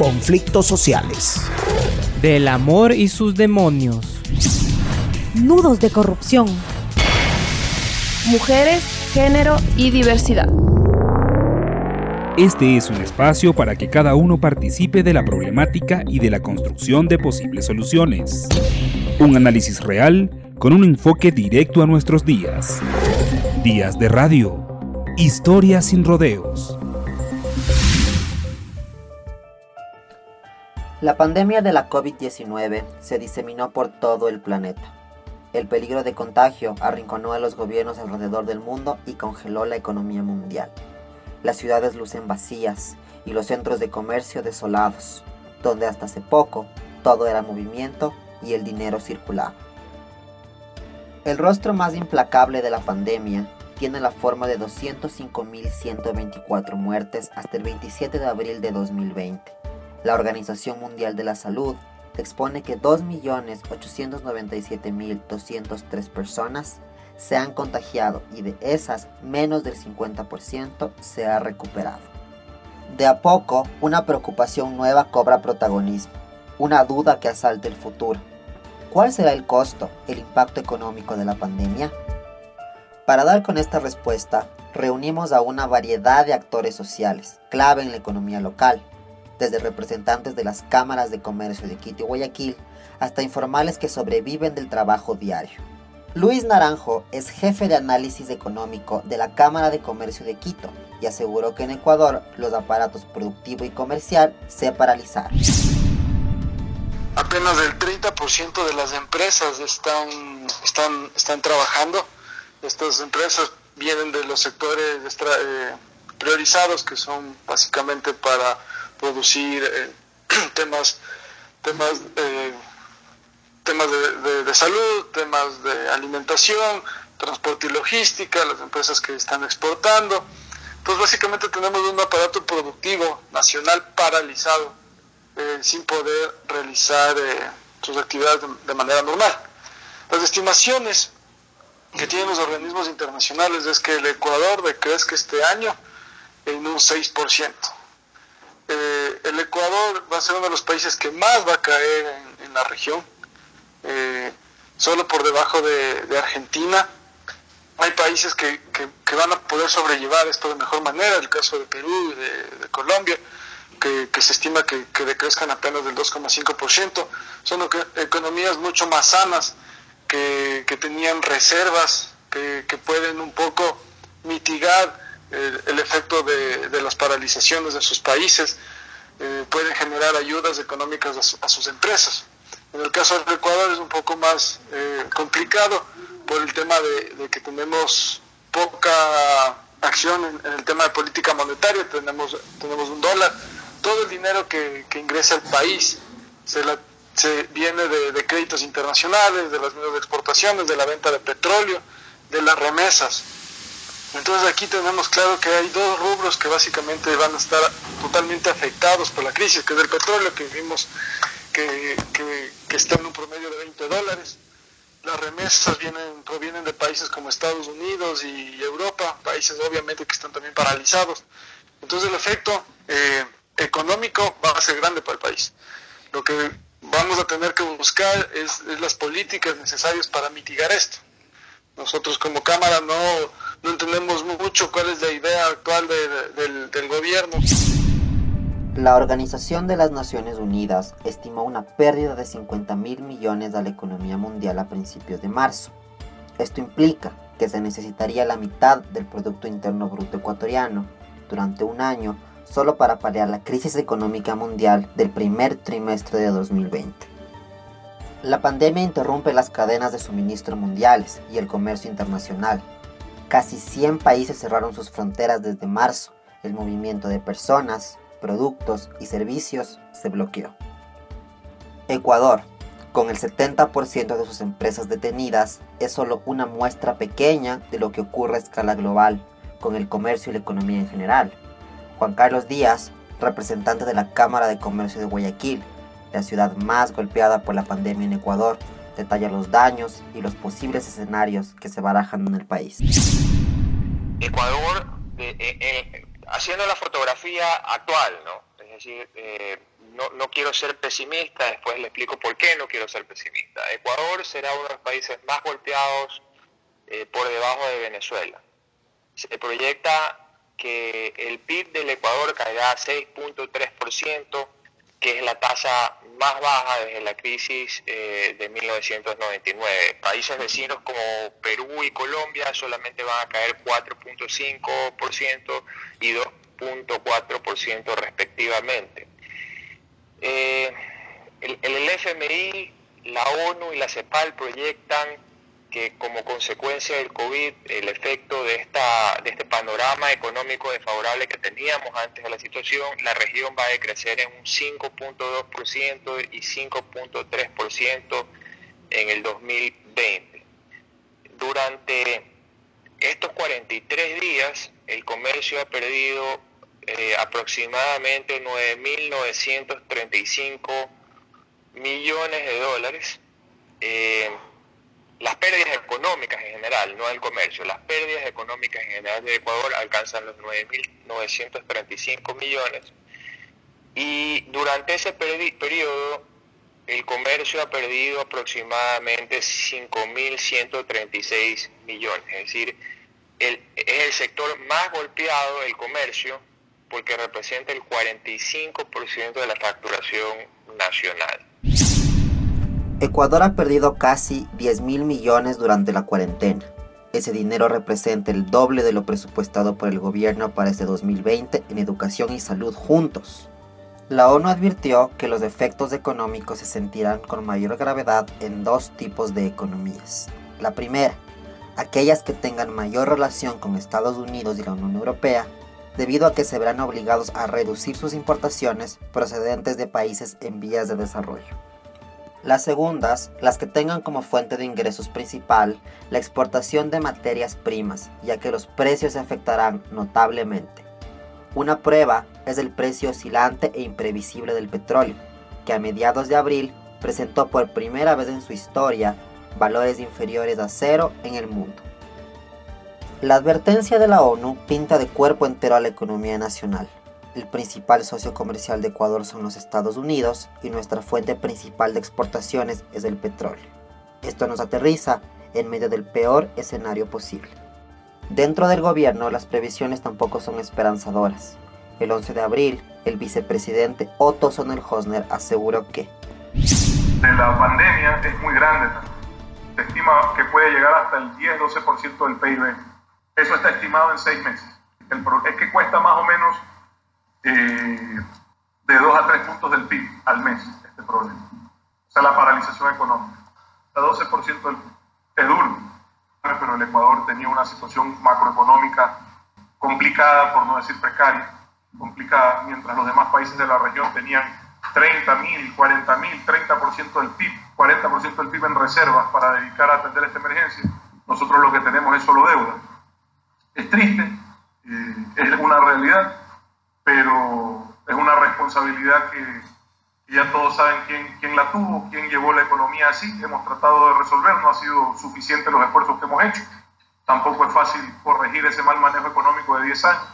conflictos sociales. Del amor y sus demonios. Nudos de corrupción. Mujeres, género y diversidad. Este es un espacio para que cada uno participe de la problemática y de la construcción de posibles soluciones. Un análisis real con un enfoque directo a nuestros días. Días de radio. Historias sin rodeos. La pandemia de la COVID-19 se diseminó por todo el planeta. El peligro de contagio arrinconó a los gobiernos alrededor del mundo y congeló la economía mundial. Las ciudades lucen vacías y los centros de comercio desolados, donde hasta hace poco todo era movimiento y el dinero circulaba. El rostro más implacable de la pandemia tiene la forma de 205.124 muertes hasta el 27 de abril de 2020 la Organización Mundial de la Salud expone que 2.897.203 personas se han contagiado y de esas menos del 50% se ha recuperado. De a poco, una preocupación nueva cobra protagonismo, una duda que asalta el futuro. ¿Cuál será el costo, el impacto económico de la pandemia? Para dar con esta respuesta, reunimos a una variedad de actores sociales, clave en la economía local, desde representantes de las cámaras de comercio de Quito y Guayaquil hasta informales que sobreviven del trabajo diario. Luis Naranjo es jefe de análisis económico de la Cámara de Comercio de Quito y aseguró que en Ecuador los aparatos productivo y comercial se paralizaron. Apenas el 30% de las empresas están, están, están trabajando. Estas empresas vienen de los sectores eh, priorizados que son básicamente para producir eh, temas, temas, eh, temas de, de, salud, temas de alimentación, transporte y logística, las empresas que están exportando. Entonces básicamente tenemos un aparato productivo nacional paralizado, eh, sin poder realizar sus actividades de, de manera normal. Las estimaciones que tienen los organismos internacionales es que el Ecuador decrezca este año en un 6%. Eh, el Ecuador va a ser uno de los países que más va a caer en, la región, eh, solo por debajo de, Argentina. Hay países que, van a poder sobrellevar esto de mejor manera, el caso de Perú y de, Colombia, que, se estima que, decrezcan apenas del 2,5%. Son economías mucho más sanas, que, tenían reservas, que, pueden un poco mitigar el, efecto de, las paralizaciones de sus países, eh, pueden generar ayudas económicas a, sus empresas. En el caso del Ecuador es un poco más eh, complicado por el tema de, que tenemos poca acción en, el tema de política monetaria, tenemos, tenemos un dólar, todo el dinero que, ingresa al país se, se viene de, de créditos internacionales, de las de exportaciones, de la venta de petróleo, de las remesas. Entonces aquí tenemos claro que hay dos rubros que básicamente van a estar totalmente afectados por la crisis, que es el petróleo, que vimos que, está en un promedio de 20 dólares. Las remesas vienen, provienen de países como Estados Unidos y Europa, países obviamente que están también paralizados. Entonces el efecto eh, económico va a ser grande para el país. Lo que vamos a tener que buscar es las políticas necesarias para mitigar esto. Nosotros como Cámara no, no entendemos mucho cuál es la idea actual del, gobierno. La Organización de las Naciones Unidas estimó una pérdida de 50 mil millones a la economía mundial a principios de marzo. Esto implica que se necesitaría la mitad del Producto Interno Bruto ecuatoriano durante un año solo para paliar la crisis económica mundial del primer trimestre de 2020. La pandemia interrumpe las cadenas de suministro mundiales y el comercio internacional. Casi 100 países cerraron sus fronteras desde marzo. El movimiento de personas, productos y servicios se bloqueó. Ecuador, con el 70% de sus empresas detenidas, es solo una muestra pequeña de lo que ocurre a escala global con el comercio y la economía en general. Juan Carlos Díaz, representante de la Cámara de Comercio de Guayaquil, la ciudad más golpeada por la pandemia en Ecuador, detalla los daños y los posibles escenarios que se barajan en el país. Ecuador, eh, eh, haciendo la fotografía actual, ¿no? Es decir, eh, no, no, quiero ser pesimista, después le explico por qué no quiero ser pesimista. Ecuador será uno de los países más golpeados por debajo de Venezuela. Se proyecta que el PIB del Ecuador caerá a 6.3%, que es la tasa más baja desde la crisis eh, de 1999. Países vecinos como Perú y Colombia solamente van a caer 4.5% y 2.4% respectivamente. Eh, el, el FMI, la ONU y la CEPAL proyectan que como consecuencia del COVID, el efecto de, esta, de este panorama económico desfavorable que teníamos antes de la situación, la región va a decrecer en un 5.2% y 5.3% en el 2020. Durante estos 43 días, el comercio ha perdido eh, aproximadamente 9.935 millones de dólares. Eh, las pérdidas económicas en general, no el comercio, las pérdidas económicas en general de Ecuador alcanzan los 9.935 millones y durante ese periodo el comercio ha perdido aproximadamente 5.136 millones, es decir, el, es el sector más golpeado del comercio porque representa el 45% de la facturación nacional. Ecuador ha perdido casi 10 mil millones durante la cuarentena. Ese dinero representa el doble de lo presupuestado por el gobierno para este 2020 en educación y salud juntos. La ONU advirtió que los efectos económicos se sentirán con mayor gravedad en dos tipos de economías. La primera, aquellas que tengan mayor relación con Estados Unidos y la Unión Europea, debido a que se verán obligados a reducir sus importaciones procedentes de países en vías de desarrollo. Las segundas, las que tengan como fuente de ingresos principal la exportación de materias primas, ya que los precios se afectarán notablemente. Una prueba es el precio oscilante e imprevisible del petróleo, que a mediados de abril presentó por primera vez en su historia valores inferiores a cero en el mundo. La advertencia de la ONU pinta de cuerpo entero a la economía nacional, el principal socio comercial de Ecuador son los Estados Unidos y nuestra fuente principal de exportaciones es el petróleo. Esto nos aterriza en medio del peor escenario posible. Dentro del gobierno las previsiones tampoco son esperanzadoras. El 11 de abril, el vicepresidente Otto Sonnenhosner aseguró que de la pandemia es muy grande. Se estima que puede llegar hasta el 10-12% del PIB. Eso está estimado en seis meses. El es que cuesta más o menos eh, de 2 a 3 puntos del PIB al mes este problema. O sea, la paralización económica. El 12% del PIB. Es duro, pero el Ecuador tenía una situación macroeconómica complicada, por no decir precaria, complicada, mientras los demás países de la región tenían 30 mil, 40 mil, 30% del PIB, 40% del PIB en reservas para dedicar a atender esta emergencia. Nosotros lo que tenemos es solo deuda. Es triste, eh, es una realidad, pero es una responsabilidad que, ya todos saben quién, quién, la tuvo, quién llevó la economía así. Hemos tratado de resolver, no ha sido suficiente los esfuerzos que hemos hecho. Tampoco es fácil corregir ese mal manejo económico de 10 años.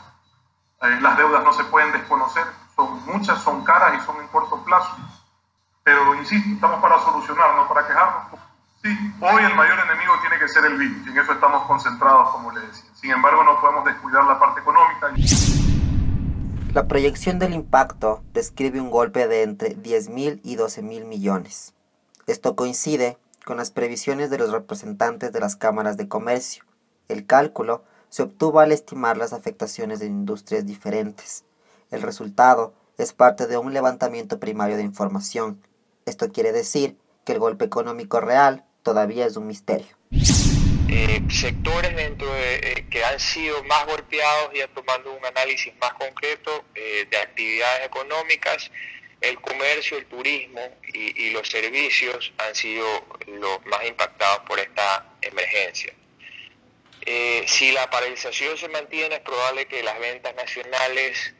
Eh, las deudas no se pueden desconocer, son muchas, son caras y son en corto plazo. Pero insisto, estamos para solucionar, no para quejarnos. Sí, hoy el mayor enemigo tiene que ser el virus, y en eso estamos concentrados, como le decía. Sin embargo, no podemos descuidar la parte económica. La proyección del impacto describe un golpe de entre 10.000 y 12.000 millones. Esto coincide con las previsiones de los representantes de las cámaras de comercio. El cálculo se obtuvo al estimar las afectaciones de industrias diferentes. El resultado es parte de un levantamiento primario de información. Esto quiere decir que el golpe económico real todavía es un misterio. Eh, sectores dentro de, eh, que han sido más golpeados, ya tomando un análisis más concreto eh, de actividades económicas, el comercio, el turismo y, los servicios han sido los más impactados por esta emergencia. si la paralización se mantiene, es probable que las ventas nacionales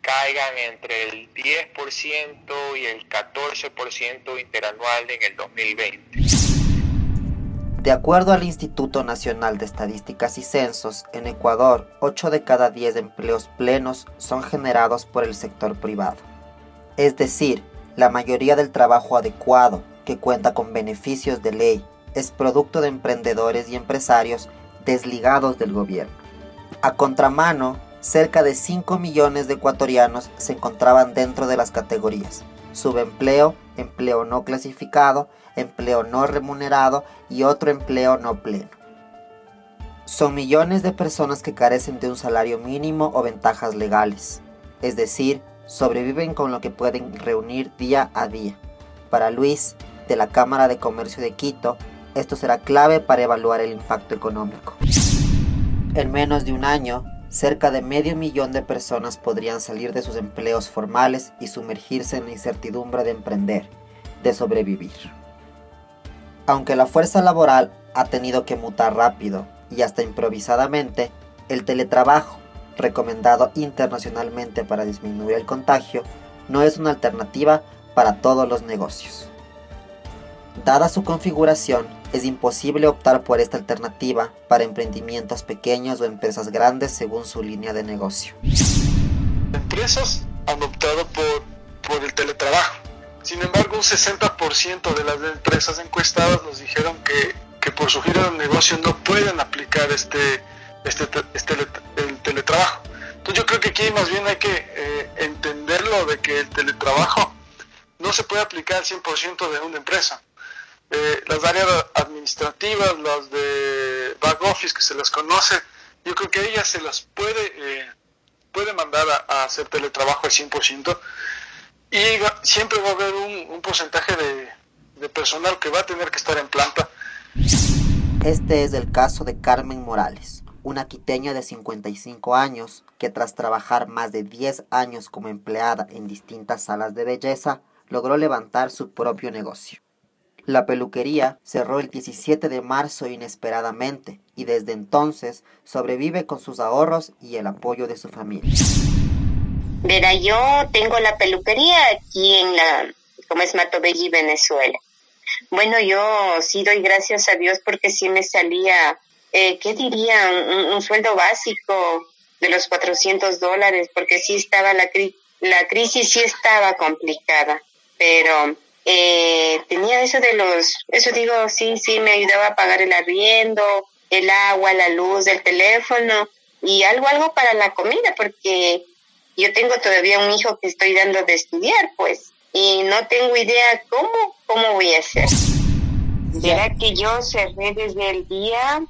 caigan entre el 10% y el 14% interanual en el 2020. De acuerdo al Instituto Nacional de Estadísticas y Censos, en Ecuador, 8 de cada 10 empleos plenos son generados por el sector privado. Es decir, la mayoría del trabajo adecuado, que cuenta con beneficios de ley, es producto de emprendedores y empresarios desligados del gobierno. A contramano, cerca de 5 millones de ecuatorianos se encontraban dentro de las categorías subempleo, empleo no clasificado, empleo no remunerado y otro empleo no pleno. Son millones de personas que carecen de un salario mínimo o ventajas legales, es decir, sobreviven con lo que pueden reunir día a día. Para Luis, de la Cámara de Comercio de Quito, esto será clave para evaluar el impacto económico. En menos de un año, cerca de medio millón de personas podrían salir de sus empleos formales y sumergirse en la incertidumbre de emprender, de sobrevivir. Aunque la fuerza laboral ha tenido que mutar rápido y hasta improvisadamente, el teletrabajo, recomendado internacionalmente para disminuir el contagio, no es una alternativa para todos los negocios. Dada su configuración, es imposible optar por esta alternativa para emprendimientos pequeños o empresas grandes según su línea de negocio. Empresas han optado por, por el teletrabajo. Sin embargo, un 60% de las empresas encuestadas nos dijeron que, que por su giro de negocio no pueden aplicar este, este, este el teletrabajo. Entonces yo creo que aquí más bien hay que eh, entenderlo de que el teletrabajo no se puede aplicar al 100% de una empresa. Eh, las áreas administrativas, las de back office que se las conoce, yo creo que ellas se las puede, eh, puede mandar a, hacer teletrabajo al 100% y siempre va a haber un, porcentaje de, de personal que va a tener que estar en planta. Este es el caso de Carmen Morales, una quiteña de 55 años que tras trabajar más de 10 años como empleada en distintas salas de belleza, logró levantar su propio negocio. La peluquería cerró el 17 de marzo inesperadamente y desde entonces sobrevive con sus ahorros y el apoyo de su familia. Verá, yo tengo la peluquería aquí en la, como es Matobelli, Venezuela. Bueno, yo sí doy gracias a Dios porque sí me salía, eh, ¿qué diría? Un, sueldo básico de los 400 dólares, porque sí estaba la, la crisis, sí estaba complicada, pero eh, tenía eso de los, eso digo, sí, sí, me ayudaba a pagar el arriendo, el agua, la luz, el teléfono y algo, algo para la comida, porque yo tengo todavía un hijo que estoy dando de estudiar, pues, y no tengo idea cómo, cómo voy a hacer. Será que yo cerré desde el día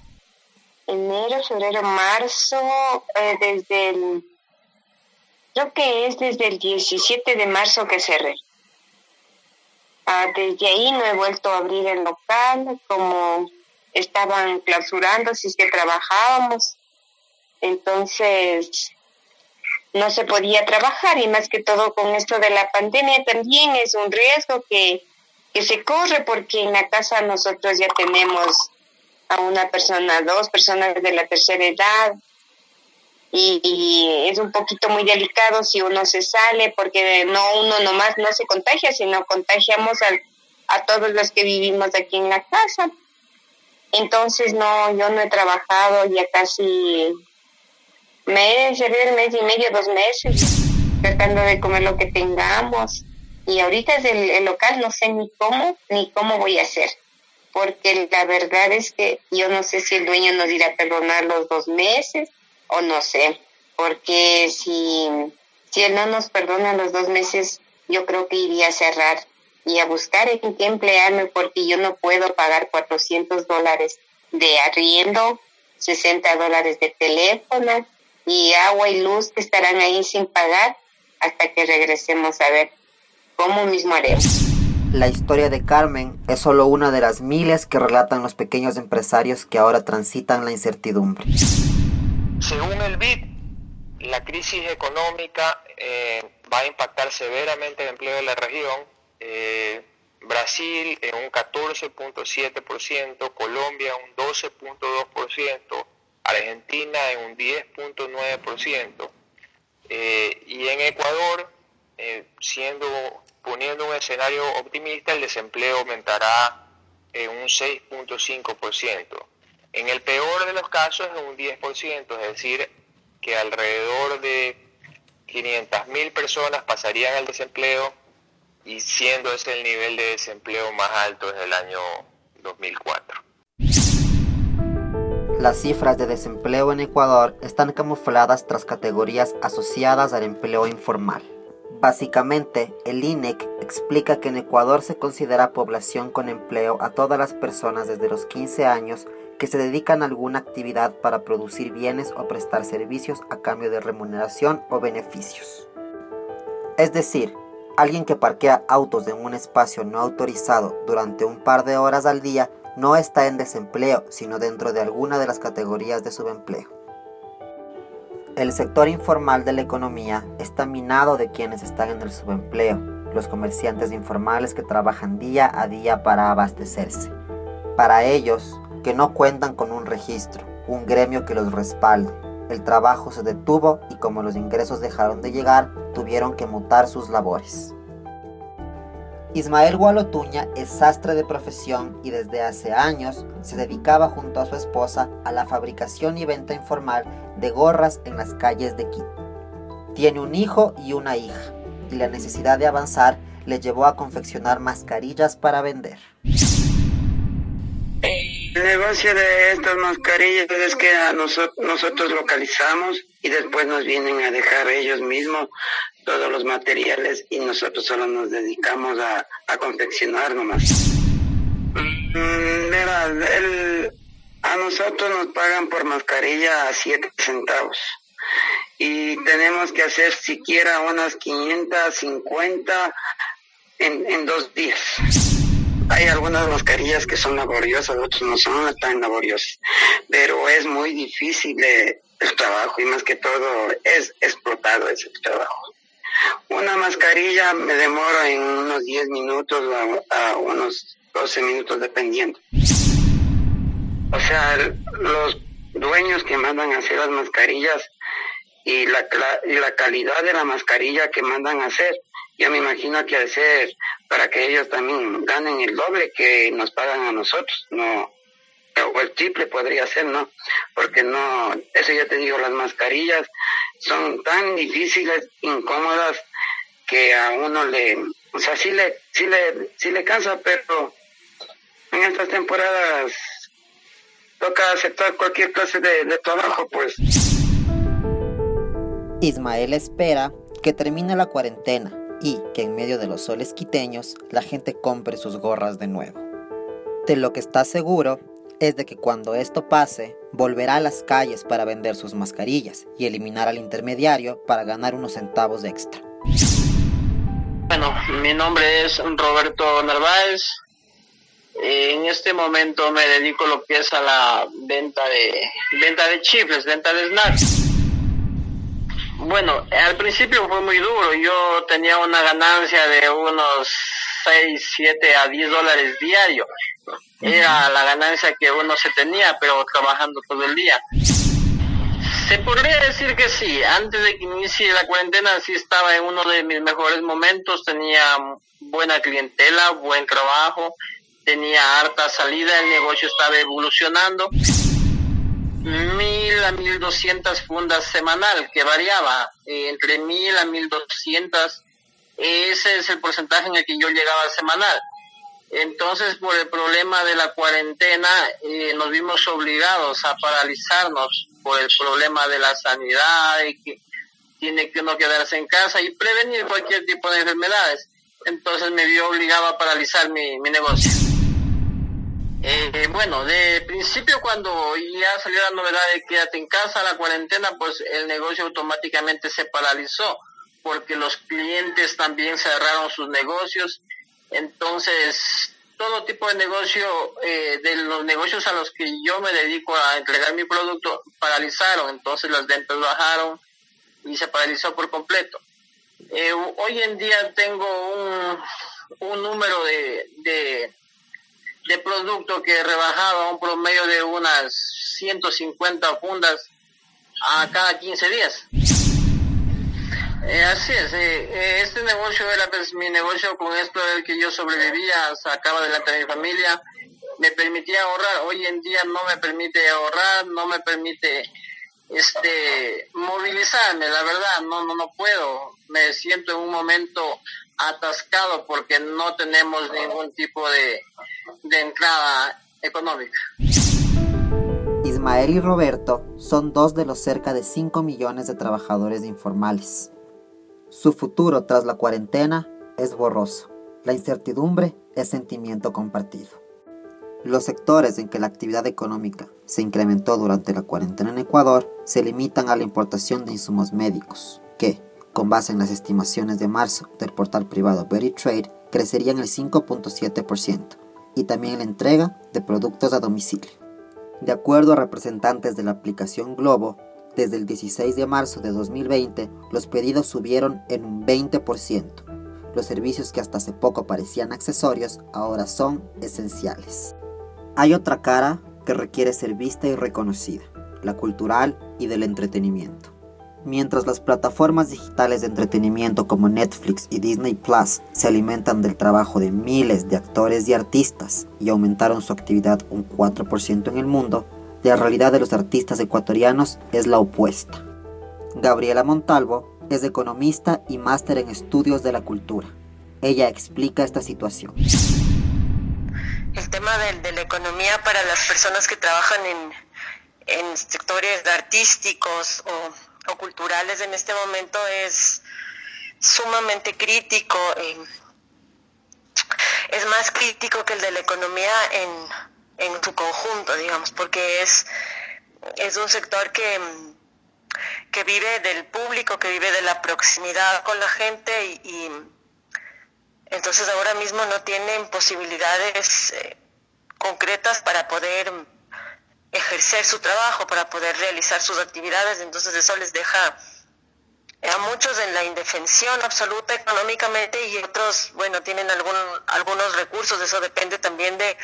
enero, febrero, marzo, eh, desde el, creo que es desde el 17 de marzo que cerré. Ah, desde ahí no he vuelto a abrir el local, como estaban clausurando, si es que trabajábamos. Entonces, no se podía trabajar y más que todo con esto de la pandemia también es un riesgo que, que se corre porque en la casa nosotros ya tenemos a una persona, dos personas de la tercera edad, y, es un poquito muy delicado si uno se sale porque no uno nomás no se contagia, sino contagiamos a, a todos los que vivimos aquí en la casa. Entonces no, yo no he trabajado ya casi mes, mes y medio, dos meses, tratando de comer lo que tengamos. Y ahorita es el, el local no sé ni cómo, ni cómo voy a hacer porque la verdad es que yo no sé si el dueño nos irá a perdonar los dos meses o no sé, porque si, si él no nos perdona los dos meses, yo creo que iría a cerrar y a buscar en qué emplearme porque yo no puedo pagar 400 dólares de arriendo, 60 dólares de teléfono y agua y luz que estarán ahí sin pagar hasta que regresemos a ver cómo mismo haremos. La historia de Carmen es solo una de las miles que relatan los pequeños empresarios que ahora transitan la incertidumbre. Según el BID, la crisis económica eh, va a impactar severamente el empleo de la región. Eh, Brasil en un 14.7%, Colombia un 12.2%, Argentina en un 10.9%, eh, y en Ecuador, siendo poniendo un escenario optimista, el desempleo aumentará en un 6.5%. En el peor de los casos es un 10%, es decir, que alrededor de 500.000 personas pasarían al desempleo y siendo ese el nivel de desempleo más alto desde el año 2004. Las cifras de desempleo en Ecuador están camufladas tras categorías asociadas al empleo informal. Básicamente, el INEC explica que en Ecuador se considera población con empleo a todas las personas desde los 15 años que se dedican a alguna actividad para producir bienes o prestar servicios a cambio de remuneración o beneficios. Es decir, alguien que parquea autos en un espacio no autorizado durante un par de horas al día no está en desempleo, sino dentro de alguna de las categorías de subempleo. El sector informal de la economía está minado de quienes están en el subempleo, los comerciantes informales que trabajan día a día para abastecerse. Para ellos, que no cuentan con un registro, un gremio que los respalde. El trabajo se detuvo y como los ingresos dejaron de llegar, tuvieron que mutar sus labores. Ismael Gualotuña es sastre de profesión y desde hace años se dedicaba junto a su esposa a la fabricación y venta informal de gorras en las calles de Quito. Tiene un hijo y una hija, y la necesidad de avanzar le llevó a confeccionar mascarillas para vender. El negocio de estas mascarillas es que a nosotros, nosotros localizamos y después nos vienen a dejar ellos mismos todos los materiales y nosotros solo nos dedicamos a, confeccionar nomás. Mm, a nosotros nos pagan por mascarilla a 7 centavos y tenemos que hacer siquiera unas 550 en, en dos días. Hay algunas mascarillas que son laboriosas, otras no son tan laboriosas, pero es muy difícil el trabajo y más que todo es explotado ese trabajo. Una mascarilla me demoro en unos 10 minutos a, unos 12 minutos dependiendo. O sea, los dueños que mandan a hacer las mascarillas y la, y la calidad de la mascarilla que mandan a hacer yo me imagino que ser para que ellos también ganen el doble que nos pagan a nosotros, no, o el triple podría ser, ¿no? Porque no, eso ya te digo, las mascarillas son tan difíciles, incómodas, que a uno le, o sea, sí le, sí le, sí le cansa, pero en estas temporadas toca aceptar cualquier clase de, de trabajo, pues. Ismael espera que termine la cuarentena y que en medio de los soles quiteños la gente compre sus gorras de nuevo. De lo que está seguro es de que cuando esto pase, volverá a las calles para vender sus mascarillas y eliminar al intermediario para ganar unos centavos extra. Bueno, mi nombre es Roberto Narváez. En este momento me dedico lo que es a la venta de venta de chifles, venta de snacks. Bueno, al principio fue muy duro. Yo tenía una ganancia de unos 6, 7 a 10 dólares diario. Era la ganancia que uno se tenía, pero trabajando todo el día. Se podría decir que sí. Antes de que inicie la cuarentena, sí estaba en uno de mis mejores momentos. Tenía buena clientela, buen trabajo, tenía harta salida, el negocio estaba evolucionando mil a mil doscientas fundas semanal, que variaba eh, entre mil a mil doscientas. Ese es el porcentaje en el que yo llegaba semanal. Entonces, por el problema de la cuarentena, eh, nos vimos obligados a paralizarnos por el problema de la sanidad y que tiene que uno quedarse en casa y prevenir cualquier tipo de enfermedades. Entonces me vio obligado a paralizar mi, mi negocio. Eh, bueno, de principio cuando ya salió la novedad de quédate en casa, la cuarentena, pues el negocio automáticamente se paralizó porque los clientes también cerraron sus negocios. Entonces, todo tipo de negocio, eh, de los negocios a los que yo me dedico a entregar mi producto, paralizaron. Entonces las ventas bajaron y se paralizó por completo. Eh, hoy en día tengo un, número de producto que rebajaba un promedio de unas 150 fundas a cada 15 días. Eh, así es, eh, eh, este negocio era pues, mi negocio, con esto el que yo sobrevivía, sacaba adelante a mi familia me permitía ahorrar. Hoy en día no me permite ahorrar, no me permite este movilizarme, la verdad, no, no, no puedo. Me siento en un momento atascado porque no tenemos ningún tipo de, de entrada económica. Ismael y Roberto son dos de los cerca de 5 millones de trabajadores informales. Su futuro tras la cuarentena es borroso. La incertidumbre es sentimiento compartido. Los sectores en que la actividad económica se incrementó durante la cuarentena en Ecuador se limitan a la importación de insumos médicos, que, con base en las estimaciones de marzo del portal privado Trade, crecerían el 5.7%, y también la entrega de productos a domicilio. De acuerdo a representantes de la aplicación Globo, desde el 16 de marzo de 2020 los pedidos subieron en un 20%. Los servicios que hasta hace poco parecían accesorios ahora son esenciales. Hay otra cara que requiere ser vista y reconocida, la cultural y del entretenimiento. Mientras las plataformas digitales de entretenimiento como Netflix y Disney Plus se alimentan del trabajo de miles de actores y artistas y aumentaron su actividad un 4% en el mundo, la realidad de los artistas ecuatorianos es la opuesta. Gabriela Montalvo es economista y máster en estudios de la cultura. Ella explica esta situación el tema de, la economía para las personas que trabajan en, sectores artísticos o, culturales en este momento es sumamente crítico. Eh, es más crítico que el de la economía en, en su conjunto, digamos, porque es, es un sector que, que vive del público, que vive de la proximidad con la gente y entonces ahora mismo no tienen posibilidades eh, concretas para poder ejercer su trabajo, para poder realizar sus actividades, entonces eso les deja a muchos en la indefensión absoluta económicamente y otros, bueno, tienen algún, algunos recursos, eso depende también de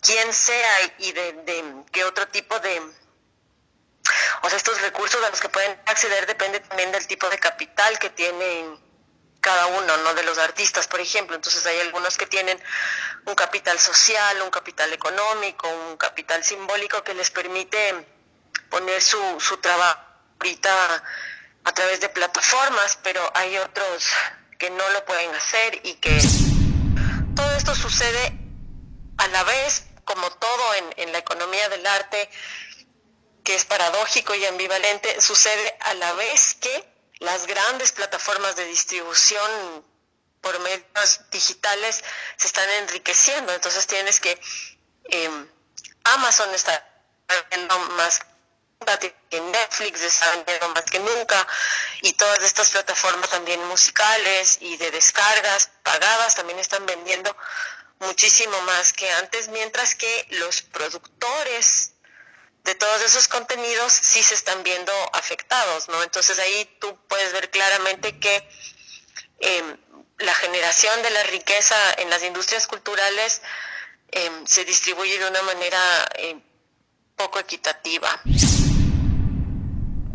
quién sea y de, de qué otro tipo de, o sea, estos recursos a los que pueden acceder depende también del tipo de capital que tienen cada uno, ¿no? De los artistas, por ejemplo. Entonces hay algunos que tienen un capital social, un capital económico, un capital simbólico que les permite poner su, su trabajo a través de plataformas, pero hay otros que no lo pueden hacer y que todo esto sucede a la vez, como todo en, en la economía del arte, que es paradójico y ambivalente, sucede a la vez que las grandes plataformas de distribución por medios digitales se están enriqueciendo. Entonces tienes que em, Amazon está vendiendo más que Netflix está vendiendo más que nunca y todas estas plataformas también musicales y de descargas pagadas también están vendiendo muchísimo más que antes, mientras que los productores de todos esos contenidos sí se están viendo afectados, ¿no? Entonces ahí tú puedes ver claramente que em, la generación de la riqueza en las industrias culturales em, se distribuye de una manera em, poco equitativa.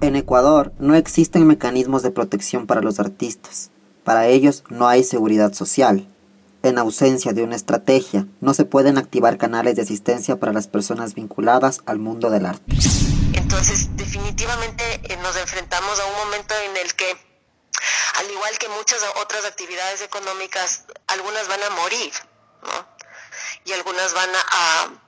En Ecuador no existen mecanismos de protección para los artistas. Para ellos no hay seguridad social. En ausencia de una estrategia, no se pueden activar canales de asistencia para las personas vinculadas al mundo del arte. Entonces, definitivamente eh, nos enfrentamos a un momento en el que, al igual que muchas otras actividades económicas, algunas van a morir, ¿no? Y algunas van a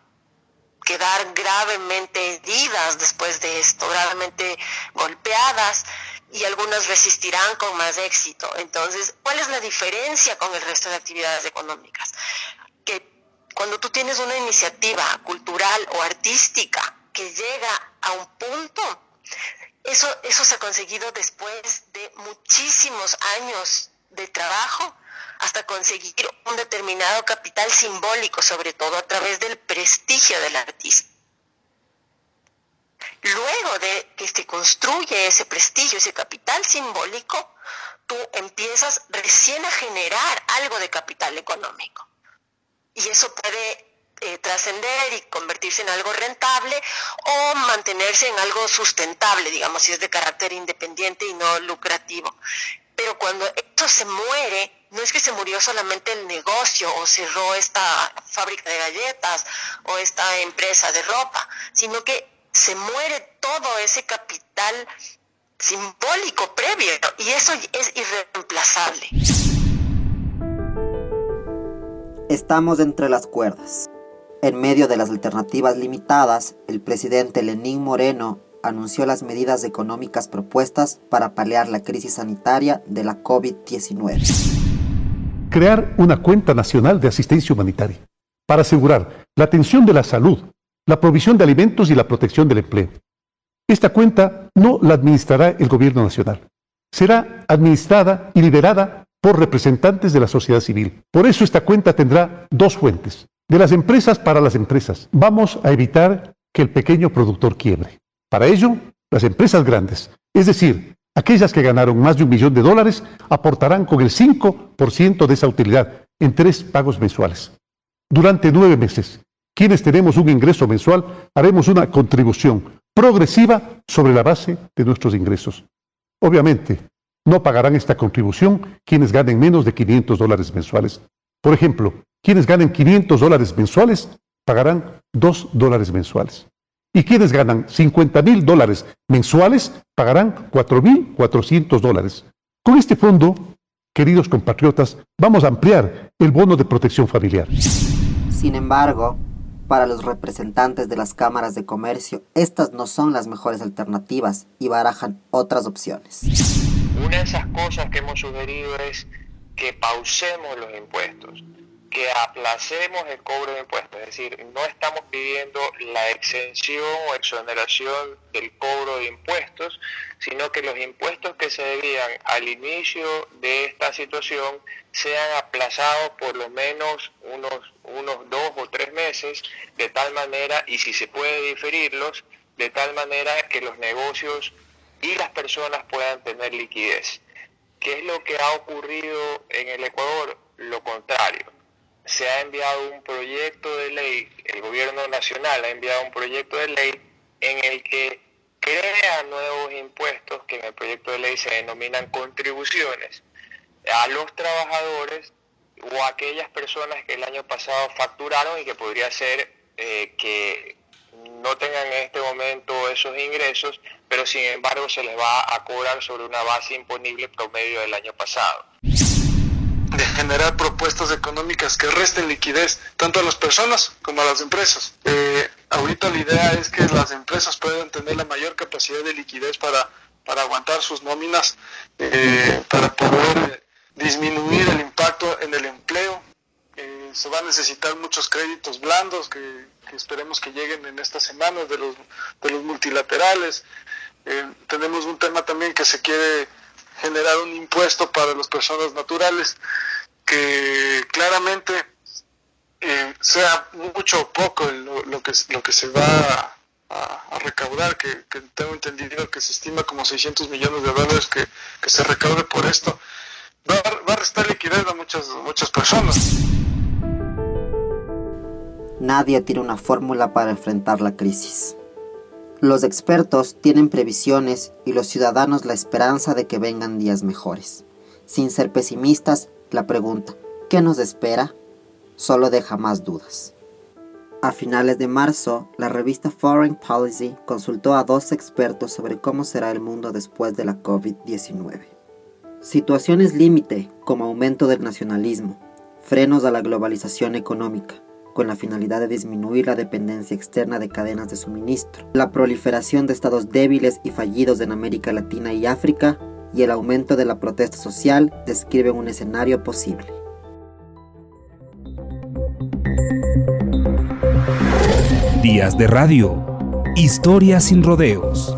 quedar gravemente heridas después de esto, gravemente golpeadas y algunas resistirán con más éxito. Entonces, ¿cuál es la diferencia con el resto de actividades económicas? Que cuando tú tienes una iniciativa cultural o artística que llega a un punto, eso, eso se ha conseguido después de muchísimos años de trabajo hasta conseguir un determinado capital simbólico, sobre todo a través del prestigio del artista. Luego de que se construye ese prestigio, ese capital simbólico, tú empiezas recién a generar algo de capital económico. Y eso puede eh, trascender y convertirse en algo rentable o mantenerse en algo sustentable, digamos, si es de carácter independiente y no lucrativo. Pero cuando esto se muere, no es que se murió solamente el negocio o cerró esta fábrica de galletas o esta empresa de ropa, sino que se muere todo ese capital simbólico previo y eso es irreemplazable. Estamos entre las cuerdas. En medio de las alternativas limitadas, el presidente Lenín Moreno anunció las medidas económicas propuestas para paliar la crisis sanitaria de la COVID-19. Crear una cuenta nacional de asistencia humanitaria para asegurar la atención de la salud, la provisión de alimentos y la protección del empleo. Esta cuenta no la administrará el gobierno nacional. Será administrada y liberada por representantes de la sociedad civil. Por eso esta cuenta tendrá dos fuentes. De las empresas para las empresas. Vamos a evitar que el pequeño productor quiebre. Para ello, las empresas grandes, es decir, aquellas que ganaron más de un millón de dólares, aportarán con el 5% de esa utilidad en tres pagos mensuales. Durante nueve meses, quienes tenemos un ingreso mensual, haremos una contribución progresiva sobre la base de nuestros ingresos. Obviamente, no pagarán esta contribución quienes ganen menos de 500 dólares mensuales. Por ejemplo, quienes ganen 500 dólares mensuales pagarán 2 dólares mensuales. Y quienes ganan 50 mil dólares mensuales pagarán 4.400 dólares. Con este fondo, queridos compatriotas, vamos a ampliar el bono de protección familiar. Sin embargo, para los representantes de las cámaras de comercio, estas no son las mejores alternativas y barajan otras opciones. Una de esas cosas que hemos sugerido es que pausemos los impuestos, que aplacemos el cobro de impuestos, es decir, no estamos pidiendo la exención o exoneración del cobro de impuestos, sino que los impuestos que se debían al inicio de esta situación sean aplazados por lo menos unos, unos dos o tres meses, de tal manera, y si se puede diferirlos, de tal manera que los negocios y las personas puedan tener liquidez. ¿Qué es lo que ha ocurrido en el Ecuador? Lo contrario. Se ha enviado un proyecto de ley, el gobierno nacional ha enviado un proyecto de ley en el que crea nuevos impuestos que en el proyecto de ley se denominan contribuciones a los trabajadores o a aquellas personas que el año pasado facturaron y que podría ser eh, que no tengan en este momento esos ingresos, pero sin embargo se les va a cobrar sobre una base imponible promedio del año pasado. Generar propuestas económicas que resten liquidez tanto a las personas como a las empresas. Eh, ahorita la idea es que las empresas puedan tener la mayor capacidad de liquidez para, para aguantar sus nóminas, eh, para poder disminuir el impacto en el empleo. Eh, se va a necesitar muchos créditos blandos que que esperemos que lleguen en estas semanas de los, de los multilaterales. Eh, tenemos un tema también que se quiere generar un impuesto para las personas naturales que claramente eh, sea mucho o poco lo, que, lo que se va a, recaudar, que, tengo entendido que se estima como 600 millones de dólares que, se recaude por esto, va, va a restar liquidez a muchas, muchas personas. Nadie tiene una fórmula para enfrentar la crisis. Los expertos tienen previsiones y los ciudadanos la esperanza de que vengan días mejores. Sin ser pesimistas, la pregunta, ¿qué nos espera? Solo deja más dudas. A finales de marzo, la revista Foreign Policy consultó a dos expertos sobre cómo será el mundo después de la COVID-19. Situaciones límite como aumento del nacionalismo, frenos a la globalización económica, con la finalidad de disminuir la dependencia externa de cadenas de suministro, la proliferación de estados débiles y fallidos en América Latina y África y el aumento de la protesta social describen un escenario posible. Días de radio. Historias sin rodeos.